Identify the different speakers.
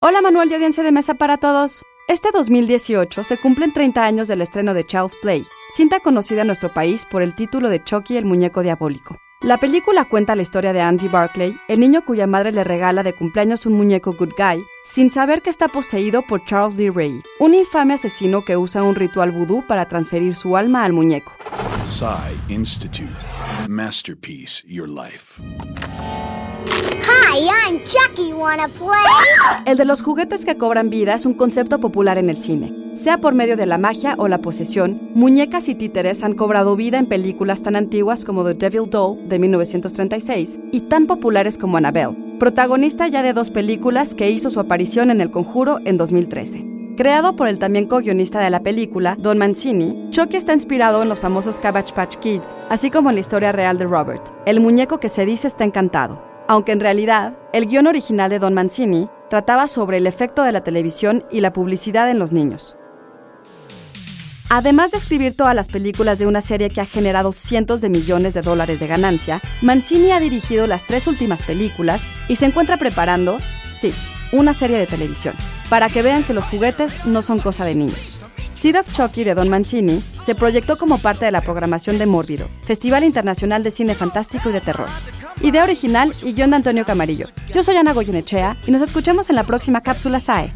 Speaker 1: Hola Manuel y audiencia de mesa para todos. Este 2018 se cumplen 30 años del estreno de Child's Play, cinta conocida en nuestro país por el título de Chucky el muñeco diabólico. La película cuenta la historia de Andy Barclay, el niño cuya madre le regala de cumpleaños un muñeco Good Guy, sin saber que está poseído por Charles D. Ray, un infame asesino que usa un ritual vudú para transferir su alma al muñeco.
Speaker 2: Psy Institute. Masterpiece Your Life.
Speaker 1: El de los juguetes que cobran vida es un concepto popular en el cine. Sea por medio de la magia o la posesión, muñecas y títeres han cobrado vida en películas tan antiguas como The Devil Doll de 1936 y tan populares como Annabelle, protagonista ya de dos películas que hizo su aparición en El Conjuro en 2013. Creado por el también co-guionista de la película, Don Mancini, Chucky está inspirado en los famosos Cabbage Patch Kids, así como en la historia real de Robert, el muñeco que se dice está encantado aunque en realidad el guion original de Don Mancini trataba sobre el efecto de la televisión y la publicidad en los niños. Además de escribir todas las películas de una serie que ha generado cientos de millones de dólares de ganancia, Mancini ha dirigido las tres últimas películas y se encuentra preparando, sí, una serie de televisión, para que vean que los juguetes no son cosa de niños. Seed of Chucky de Don Mancini se proyectó como parte de la programación de Mórbido, Festival Internacional de Cine Fantástico y de Terror. Idea original y guion de Antonio Camarillo. Yo soy Ana Goyenechea y nos escuchamos en la próxima cápsula SAE.